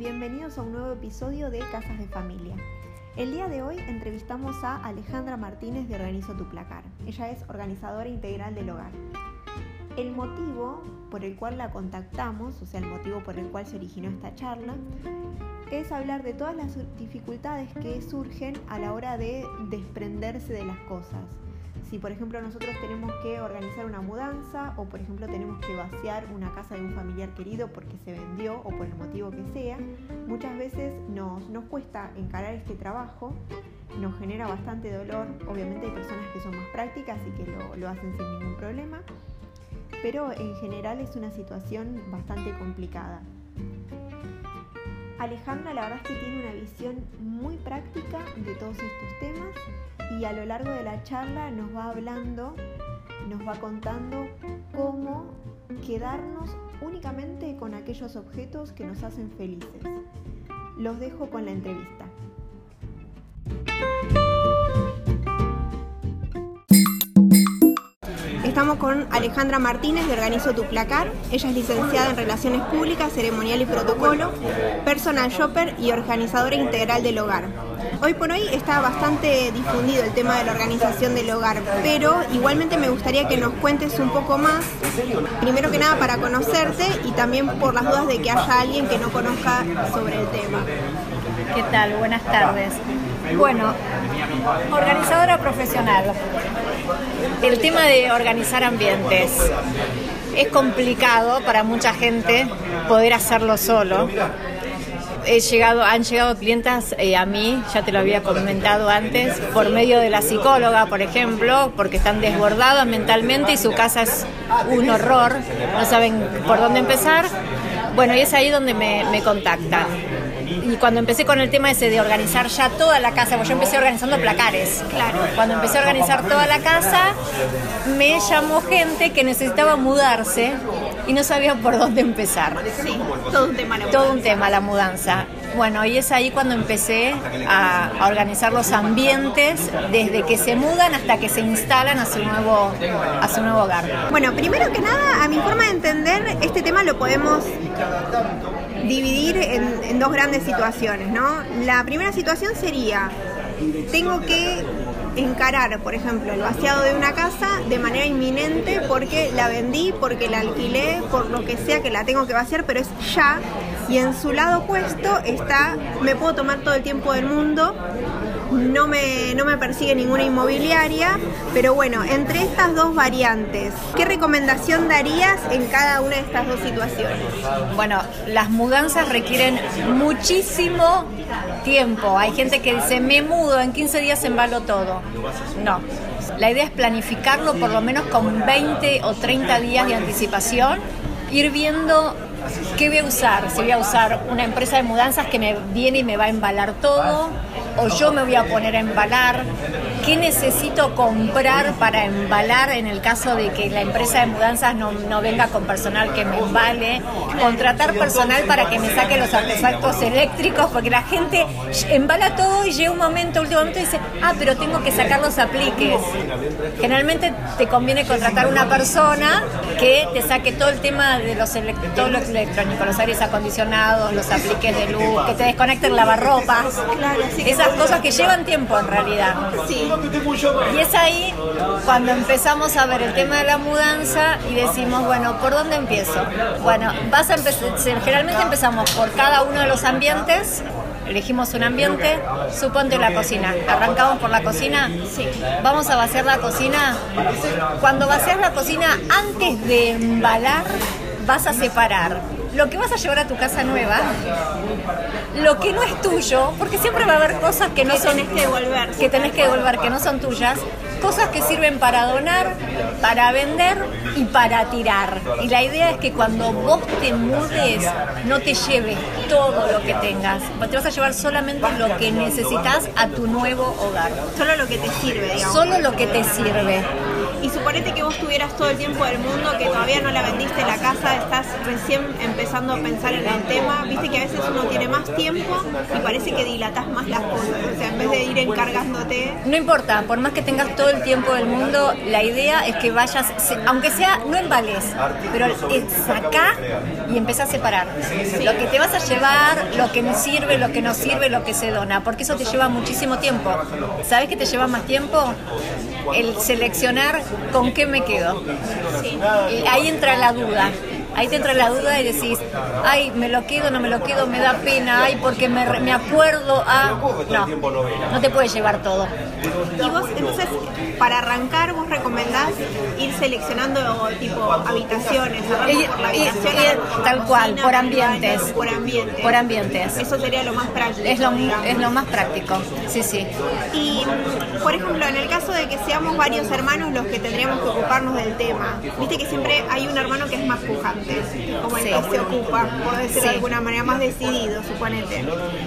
bienvenidos a un nuevo episodio de Casas de Familia. El día de hoy entrevistamos a Alejandra Martínez de Organizo Tu Placar. Ella es organizadora integral del hogar. El motivo por el cual la contactamos, o sea, el motivo por el cual se originó esta charla, es hablar de todas las dificultades que surgen a la hora de desprenderse de las cosas si por ejemplo nosotros tenemos que organizar una mudanza o por ejemplo tenemos que vaciar una casa de un familiar querido porque se vendió o por el motivo que sea, muchas veces nos, cuesta encarar este trabajo, nos genera bastante dolor, obviamente hay personas que son más prácticas y que lo, lo hacen sin ningún problema, pero en general es una situación bastante complicada. Alejandra la verdad es que tiene una visión muy práctica de todos estos temas y a lo largo de la charla nos va hablando, nos va contando cómo quedarnos únicamente con aquellos objetos que nos hacen felices. Los dejo con la entrevista. Estamos con Alejandra Martínez de Organizo Tu Placar. Ella es licenciada en Relaciones Públicas, Ceremonial y Protocolo, personal shopper y organizadora integral del hogar. Hoy por hoy está bastante difundido el tema de la organización del hogar, pero igualmente me gustaría que nos cuentes un poco más, primero que nada para conocerte y también por las dudas de que haya alguien que no conozca sobre el tema. ¿Qué tal? Buenas tardes. Bueno, organizadora profesional. El tema de organizar ambientes. Es complicado para mucha gente poder hacerlo solo he llegado, han llegado clientas eh, a mí, ya te lo había comentado antes, por medio de la psicóloga, por ejemplo, porque están desbordadas mentalmente y su casa es un horror, no saben por dónde empezar. Bueno, y es ahí donde me, me contactan y cuando empecé con el tema ese de organizar ya toda la casa, porque yo empecé organizando placares. Claro. Cuando empecé a organizar toda la casa, me llamó gente que necesitaba mudarse y no sabía por dónde empezar. Sí, todo un tema la mudanza. Todo un tema la mudanza. Bueno, y es ahí cuando empecé a, organizar los ambientes desde que se mudan hasta que se instalan a su nuevo, a su nuevo hogar. Bueno, primero que nada, a mi forma de entender, este tema lo podemos dividir en, dos grandes situaciones, ¿no? La primera situación sería, tengo que encarar, por ejemplo, el vaciado de una casa de manera inminente porque la vendí, porque la alquilé, por lo que sea que la tengo que vaciar, pero es ya. Y en su lado opuesto está, me puedo tomar todo el tiempo del mundo no me, no me persigue ninguna inmobiliaria, pero bueno, entre estas dos variantes, ¿qué recomendación darías en cada una de estas dos situaciones? Bueno, las mudanzas requieren muchísimo tiempo. Hay gente que dice, me mudo, en 15 días embalo todo. No. La idea es planificarlo por lo menos con 20 o 30 días de anticipación, ir viendo ¿Qué voy a usar? Si voy a usar una empresa de mudanzas que me viene y me va a embalar todo, o yo me voy a poner a embalar. ¿Qué necesito comprar para embalar en el caso de que la empresa de mudanzas no, no venga con personal que me embale? Contratar personal para que me saque los artefactos eléctricos, porque la gente embala todo y llega un momento, último momento, y dice, ah, pero tengo que sacar los apliques. Generalmente te conviene contratar una persona que te saque todo el tema de los electrónicos electrónico, los aires acondicionados, los apliques de luz, que te desconecten lavarropas, claro, esas cosas que llevan tiempo en realidad. Sí. Y es ahí cuando empezamos a ver el tema de la mudanza y decimos, bueno, ¿por dónde empiezo? Bueno, vas a empezar, generalmente empezamos por cada uno de los ambientes elegimos un ambiente, suponte la cocina. ¿Arrancamos por la cocina? Sí. ¿Vamos a vaciar la cocina? Cuando vacias la cocina, antes de embalar, vas a separar lo que vas a llevar a tu casa nueva, lo que no es tuyo, porque siempre va a haber cosas que no son tenés que devolver, que tenés que devolver, que no son tuyas, cosas que sirven para donar, para vender y para tirar. Y la idea es que cuando vos te mudes, no te lleves todo lo que tengas, te vas a llevar solamente lo que necesitas a tu nuevo hogar. Solo lo que te sirve, digamos. Solo lo que te sirve. Y suponete que vos tuvieras todo el tiempo del mundo, que todavía no la vendiste la casa, estás recién empezando a pensar en el tema, viste que a veces uno tiene más tiempo y parece que dilatas más las cosas, o sea, en vez de ir encargándote. No importa, por más que tengas todo el tiempo del mundo, la idea es que vayas, aunque sea, no en vales, pero saca y empieza a separar. Lo que te vas a llevar, lo que no sirve, lo que no sirve, lo que se dona, porque eso te lleva muchísimo tiempo. ¿Sabes qué te lleva más tiempo? El seleccionar con qué me quedo. Ahí entra la duda. Ahí te entra la duda y decís, ay, me lo quedo, no me lo quedo, me da pena, ay, porque me, me acuerdo a... No, no te puedes llevar todo. Y vos, entonces, para arrancar, vos recomendás ir seleccionando tipo habitaciones, por tal cual, por ambientes. por ambientes. Por ambientes. Eso sería lo más práctico. Es lo, es lo más práctico, sí, sí. Y, por ejemplo, en el caso de que seamos varios hermanos los que tendríamos que ocuparnos del tema, viste que siempre hay un hermano que es más pujante, como el que se ocupa, por decirlo de alguna manera, más decidido, suponete.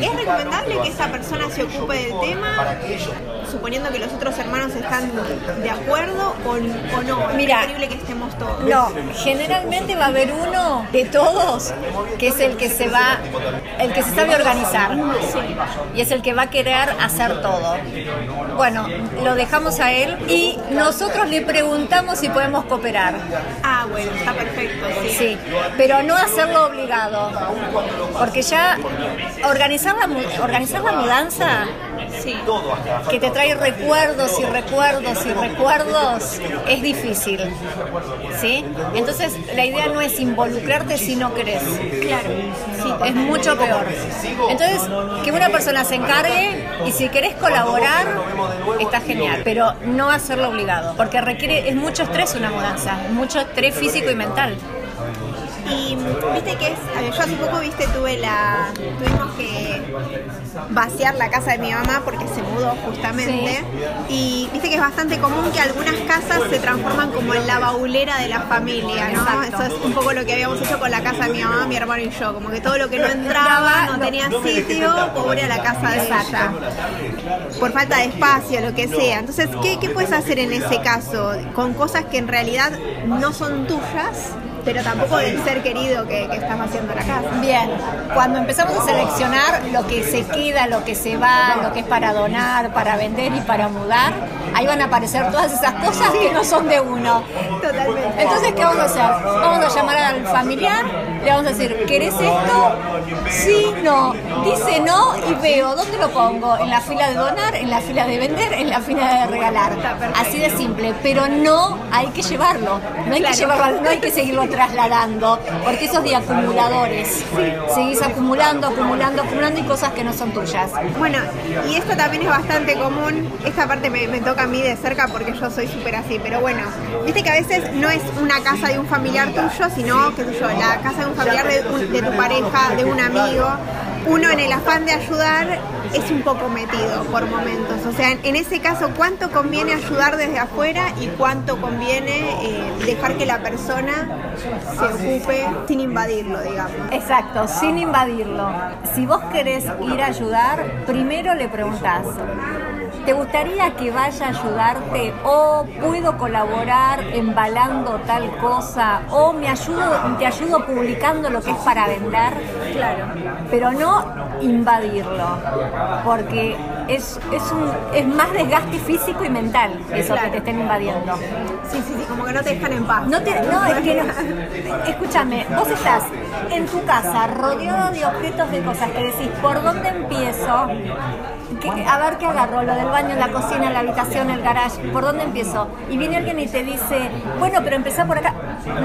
¿Es recomendable que esa persona se ocupe del tema? suponiendo que los otros hermanos están de acuerdo o, no. Mira, es preferible que estemos todos. No, generalmente va a haber uno de todos que es el que se va, el que se sabe organizar y es el que va a querer hacer todo. Bueno, lo dejamos a él y nosotros le preguntamos si podemos cooperar. Ah, bueno, está perfecto. Sí, sí pero no hacerlo obligado, porque ya organizar la, organizar la mudanza que te trae recuerdos y recuerdos y recuerdos, es difícil. ¿Sí? Entonces, la idea no es involucrarte si no querés. Claro. Sí, es mucho peor. Entonces, que una persona se encargue y si querés colaborar, está genial, pero no hacerlo obligado, porque requiere, es mucho estrés una mudanza, mucho estrés físico y mental. Y viste que es, yo hace poco, viste, tuve la, tuvimos que vaciar la casa de mi mamá porque se mudó justamente. Y viste que es bastante común que algunas casas se transforman como en la baulera de la familia, ¿no? Eso es un poco lo que habíamos hecho con la casa de mi mamá, mi hermano y yo. Como que todo lo que no entraba, no tenía sitio, pobre a la casa de ella. Por falta de espacio, lo que sea. Entonces, ¿qué, qué puedes hacer en ese caso? Con cosas que en realidad no son tuyas pero tampoco del ser querido que, que estás haciendo la casa. Bien, cuando empezamos a seleccionar lo que se queda, lo que se va, lo que es para donar, para vender y para mudar, ahí van a aparecer todas esas cosas que no son de uno. Totalmente. Entonces, ¿qué vamos a hacer? Vamos a llamar al familiar, le vamos a decir, ¿querés esto? Sí, no. Dice no y veo, ¿dónde lo pongo? ¿En la fila de donar? ¿En la fila de vender? ¿En la fila de regalar? Así de simple, pero no hay que llevarlo. No hay que llevarlo, no hay que seguirlo trasladando, porque esos de acumuladores. Seguís acumulando, acumulando, acumulando y cosas que no son tuyas. Bueno, y esto también es bastante común. Esta parte me, toca a mí de cerca porque yo soy súper así, pero bueno, viste que a veces no es una casa de un familiar tuyo, sino, que yo, la casa de un familiar de, tu pareja, de un amigo uno en el afán de ayudar es un poco metido por momentos. O sea, en ese caso, ¿cuánto conviene ayudar desde afuera y cuánto conviene eh, dejar que la persona se ocupe sin invadirlo, digamos? Exacto, sin invadirlo. Si vos querés ir a ayudar, primero le preguntás, ¿Te gustaría que vaya a ayudarte o puedo colaborar embalando tal cosa o me ayudo, te ayudo publicando lo que es para vender? Claro. Pero no invadirlo, porque es, es, un, es más desgaste físico y mental eso que te estén invadiendo. Sí, sí, sí, como que no te dejan en paz. No, te, no es que no. Escúchame, vos estás en tu casa rodeado de objetos de cosas que decís, ¿por dónde empiezo? a ver qué agarro, lo del baño, la cocina, la habitación, el garage, ¿por dónde empiezo? Y viene alguien y te dice, bueno, pero empezá por acá.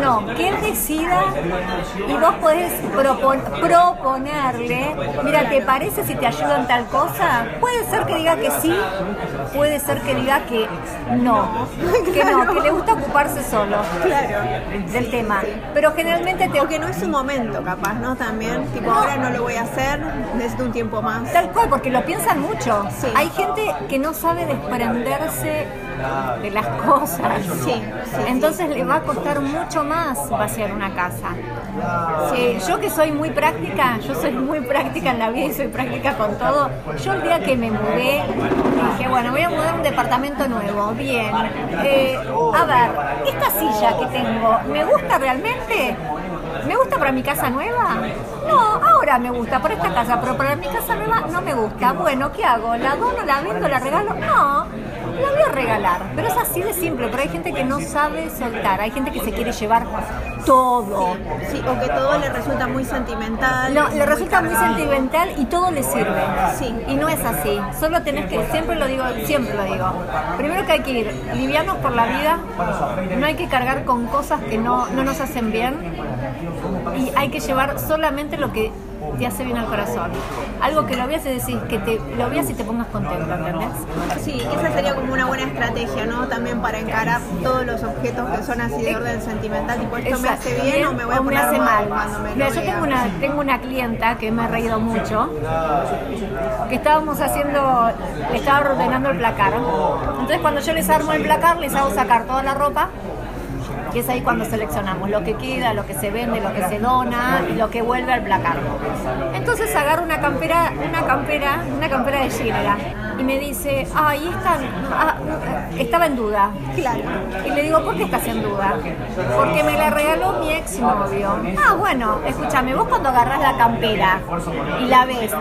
No, que él decida y vos podés proponerle, mira, ¿te parece si te ayudo en tal cosa? Puede ser que diga que sí, puede ser que diga que no, que no, que le gusta ocuparse solo del tema. Pero generalmente te... Porque no es su momento, capaz, ¿no? También, tipo, ahora no lo voy a hacer, necesito un tiempo más. Tal cual, porque lo piensan mucho. Hay gente que no sabe desprenderse de las cosas. Sí, Entonces le va a costar mucho más vaciar una casa. yo que soy muy práctica, yo soy muy práctica en la vida y soy práctica con todo. Yo el día que me mudé dije, bueno, voy a mudar un departamento nuevo, bien. Eh, a ver, esta silla que tengo, ¿me gusta realmente? ¿Me gusta para mi casa nueva? No, ahora me gusta para esta casa, pero para mi casa nueva no me gusta. Bueno, ¿qué hago? ¿La dono, la vendo, la regalo? No, la voy a regalar. Pero es así de simple, pero hay gente que no sabe soltar, hay gente que se quiere llevar todo. Sí, o que todo le resulta muy sentimental. No, le resulta muy sentimental y todo le sirve. Sí. Y no es así. Solo tenés que, siempre lo digo, siempre lo digo. Primero que hay que ir livianos por la vida, no hay que cargar con cosas que no, no nos hacen bien y hay que llevar solamente lo que te hace bien al corazón. Algo que lo veas y decís, que te lo veas y te pongas contento, ¿entendés? Sí, esa sería como una buena estrategia, ¿no? También para encarar todos los objetos que son así de orden sentimental, tipo, esto me hace bien o me voy a poner hace mal. cuando me Mira, yo tengo una, tengo una clienta que me ha reído mucho, que estábamos haciendo, estaba ordenando el placar. Entonces cuando yo les armo el placar, les hago sacar toda la ropa y es ahí cuando seleccionamos lo que queda, lo que se vende, lo que se dona y lo que vuelve al placar. Entonces agarro una campera, una campera, una campera de Ginela y me dice, ay, esta ah, estaba en duda. Claro. Y le digo, ¿por qué estás en duda? Porque me la regaló mi exnovio. Ah, bueno, escúchame, vos cuando agarras la campera y la ves,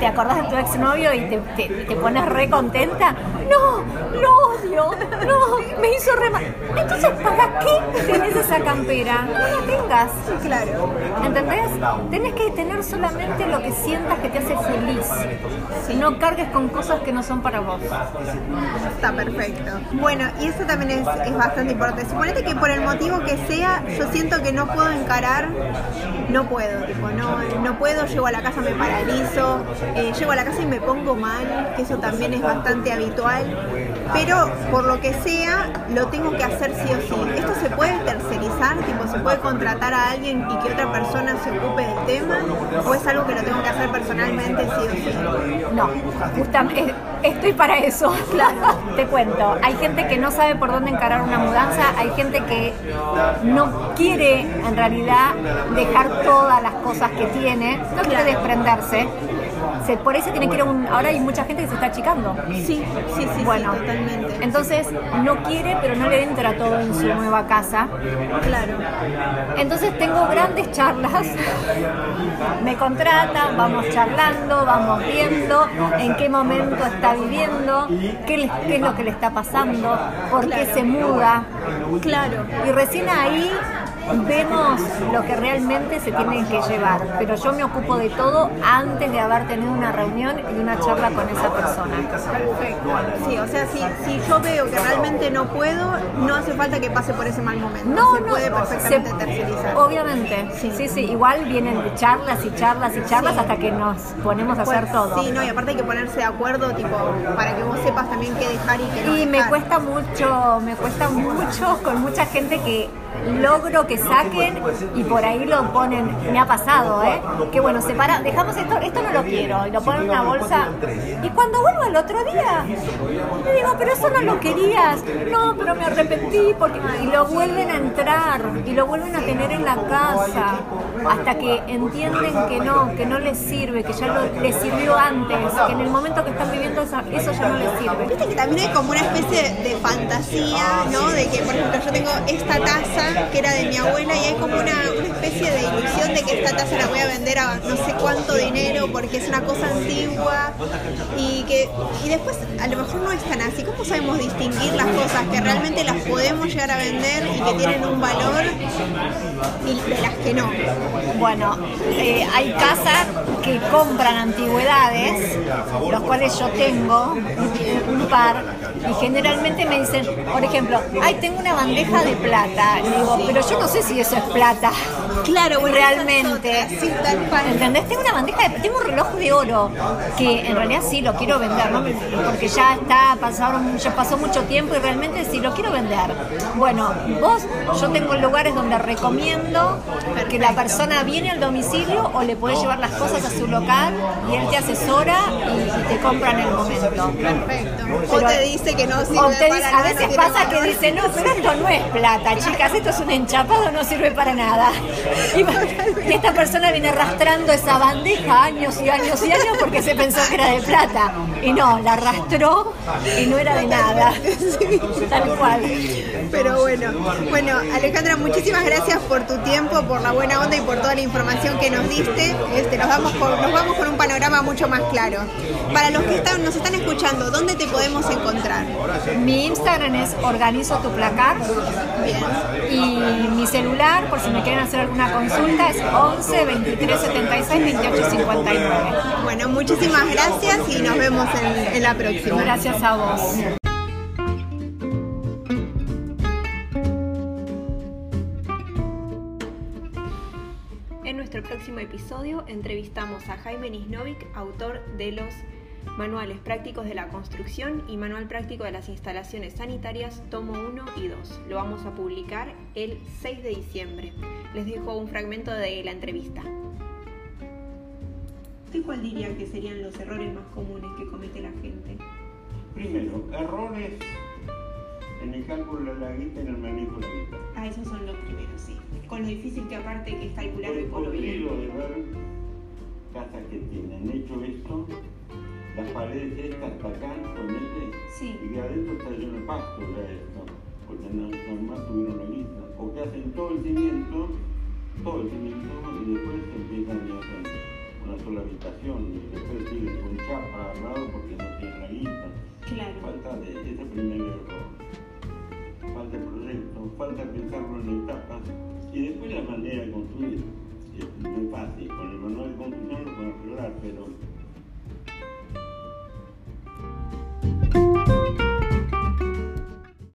¿te acordás de tu exnovio y te, te, pones re contenta? No, lo no, me hizo re mal. Entonces, ¿para qué tenés esa campera? No la tengas. Claro. ¿Entendés? Tenés que tener solamente lo que sientas que te hace feliz. Si no cargues con cosas que no son para vos. Está perfecto. Bueno, y eso también es, es bastante importante. Suponete que por el motivo que sea, yo siento que no puedo encarar, no puedo, tipo, no, no puedo, llego a la casa, me paralizo, eh, llego a la casa y me pongo mal, que eso también es bastante habitual, pero por lo que sea, lo tengo que hacer sí o sí. Esto se puede tercerizar, tipo, se puede contratar a alguien y que otra persona se ocupe del tema, o es algo que lo tengo que hacer personalmente sí o sí. No, justamente estoy para eso. Te cuento, hay gente que no sabe por dónde encarar una mudanza, hay gente que no quiere en realidad dejar todas las cosas que tiene, no quiere desprenderse por eso tiene que ir a un. Ahora hay mucha gente que se está achicando. Sí, sí, sí, bueno, totalmente. Entonces no quiere, pero no le entra todo en su nueva casa. Claro. Entonces tengo grandes charlas. Me contrata, vamos charlando, vamos viendo en qué momento está viviendo, qué, es lo que le está pasando, por qué se muda. Claro. Y recién ahí vemos lo que realmente se tiene que llevar, pero yo me ocupo de todo antes de haber tenido una reunión y una charla con esa persona. Perfecto. Sí, o sea, si, si yo veo que realmente no puedo, no hace falta que pase por ese mal momento. No, se puede perfectamente tercerizar. Obviamente, sí. sí, sí, igual vienen charlas y charlas y charlas hasta que nos ponemos a hacer pues, todo. Sí, no, y aparte hay que ponerse de acuerdo, tipo, para que vos sepas también qué dejar y qué no. Y me cuesta mucho, me cuesta mucho con mucha gente que logro que saquen y por ahí lo ponen, me ha pasado, ¿eh? Que bueno, separa, dejamos esto, esto no lo quiero, y lo ponen en una bolsa. Y cuando vuelvo al otro día, le digo, pero eso no lo querías. No, pero me arrepentí porque. Y lo vuelven a entrar, y lo vuelven a tener en la casa, hasta que entienden que no, que no les sirve, que ya lo, les sirvió antes, que en el momento que están viviendo eso, eso ya no les sirve. Viste que también hay como una especie de fantasía, ¿no? De que, por ejemplo, yo tengo esta taza que era de mi abuela y hay como una, especie de ilusión de que esta taza la voy a vender a no sé cuánto dinero porque es una cosa antigua y que y después a lo mejor no es tan así. ¿Cómo sabemos distinguir las cosas que realmente las podemos llegar a vender y que tienen un valor y de las que no? Bueno, eh, hay casas que compran antigüedades, los cuales yo tengo un par, y generalmente me dicen, por ejemplo, ay, tengo una bandeja de plata. pero yo no sé si eso es plata. Claro, bueno, realmente. sí, tal cual. ¿Entendés? Tengo una bandeja de, tengo un reloj de oro que en realidad sí lo quiero vender, ¿no? porque ya está, pasaron, ya pasó mucho tiempo y realmente sí lo quiero vender. Bueno, vos, yo tengo lugares donde recomiendo que la persona viene al domicilio o le puede llevar las cosas a su local y él te asesora y, te compra en el momento. Perfecto. O Pero- te dice que no sirve O te dice- para a veces pasa que dice, no, pero esto no es plata, chicas, esto es un enchapado, no sirve para nada. Y, esta persona viene arrastrando esa bandeja años y años y años porque se pensó que era de plata. Y no, la arrastró y no era de nada. Tal cual. Pero bueno, bueno, Alejandra, muchísimas gracias por tu tiempo, por la buena onda y por toda la información que nos diste. Este, nos, vamos con, nos vamos con un panorama mucho más claro. Para los que están, nos están escuchando, ¿dónde te podemos encontrar? Mi Instagram es organizo tu placar Bien. y mi celular, por si me quieren hacer alguna consulta, es 11 23 76 28 59. Bueno, muchísimas gracias y nos vemos en, en la próxima. Gracias a vos. En nuestro próximo episodio entrevistamos a Jaime Nisnovic, autor de los Manuales Prácticos de la Construcción y Manual Práctico de las Instalaciones Sanitarias, tomo 1 y 2. Lo vamos a publicar el 6 de diciembre. Les dejo un fragmento de la entrevista. ¿Usted cuál diría que serían los errores más comunes que comete la gente? Primero, errores en el cálculo de la guita y en el manejo de la guita. Ah, esos son los primeros, sí. Con lo difícil que aparte que es calcular por hoy. podido de ver casas que tienen hecho esto, las paredes estas hasta acá, ponele, Sí. y que adentro está lleno de pasto ya esto, porque no, jamás tuvieron la guita. O que hacen todo el cimiento, todo el cimiento, y después empiezan y hacen una sola habitación, y después siguen con chapa al lado porque no tienen la guita. Claro. Falta de ese primer error. Falta el proyecto, falta pensarlo en etapas y después la manera de construir. Es muy fácil, con el manual de construcción lo pueden arreglar, pero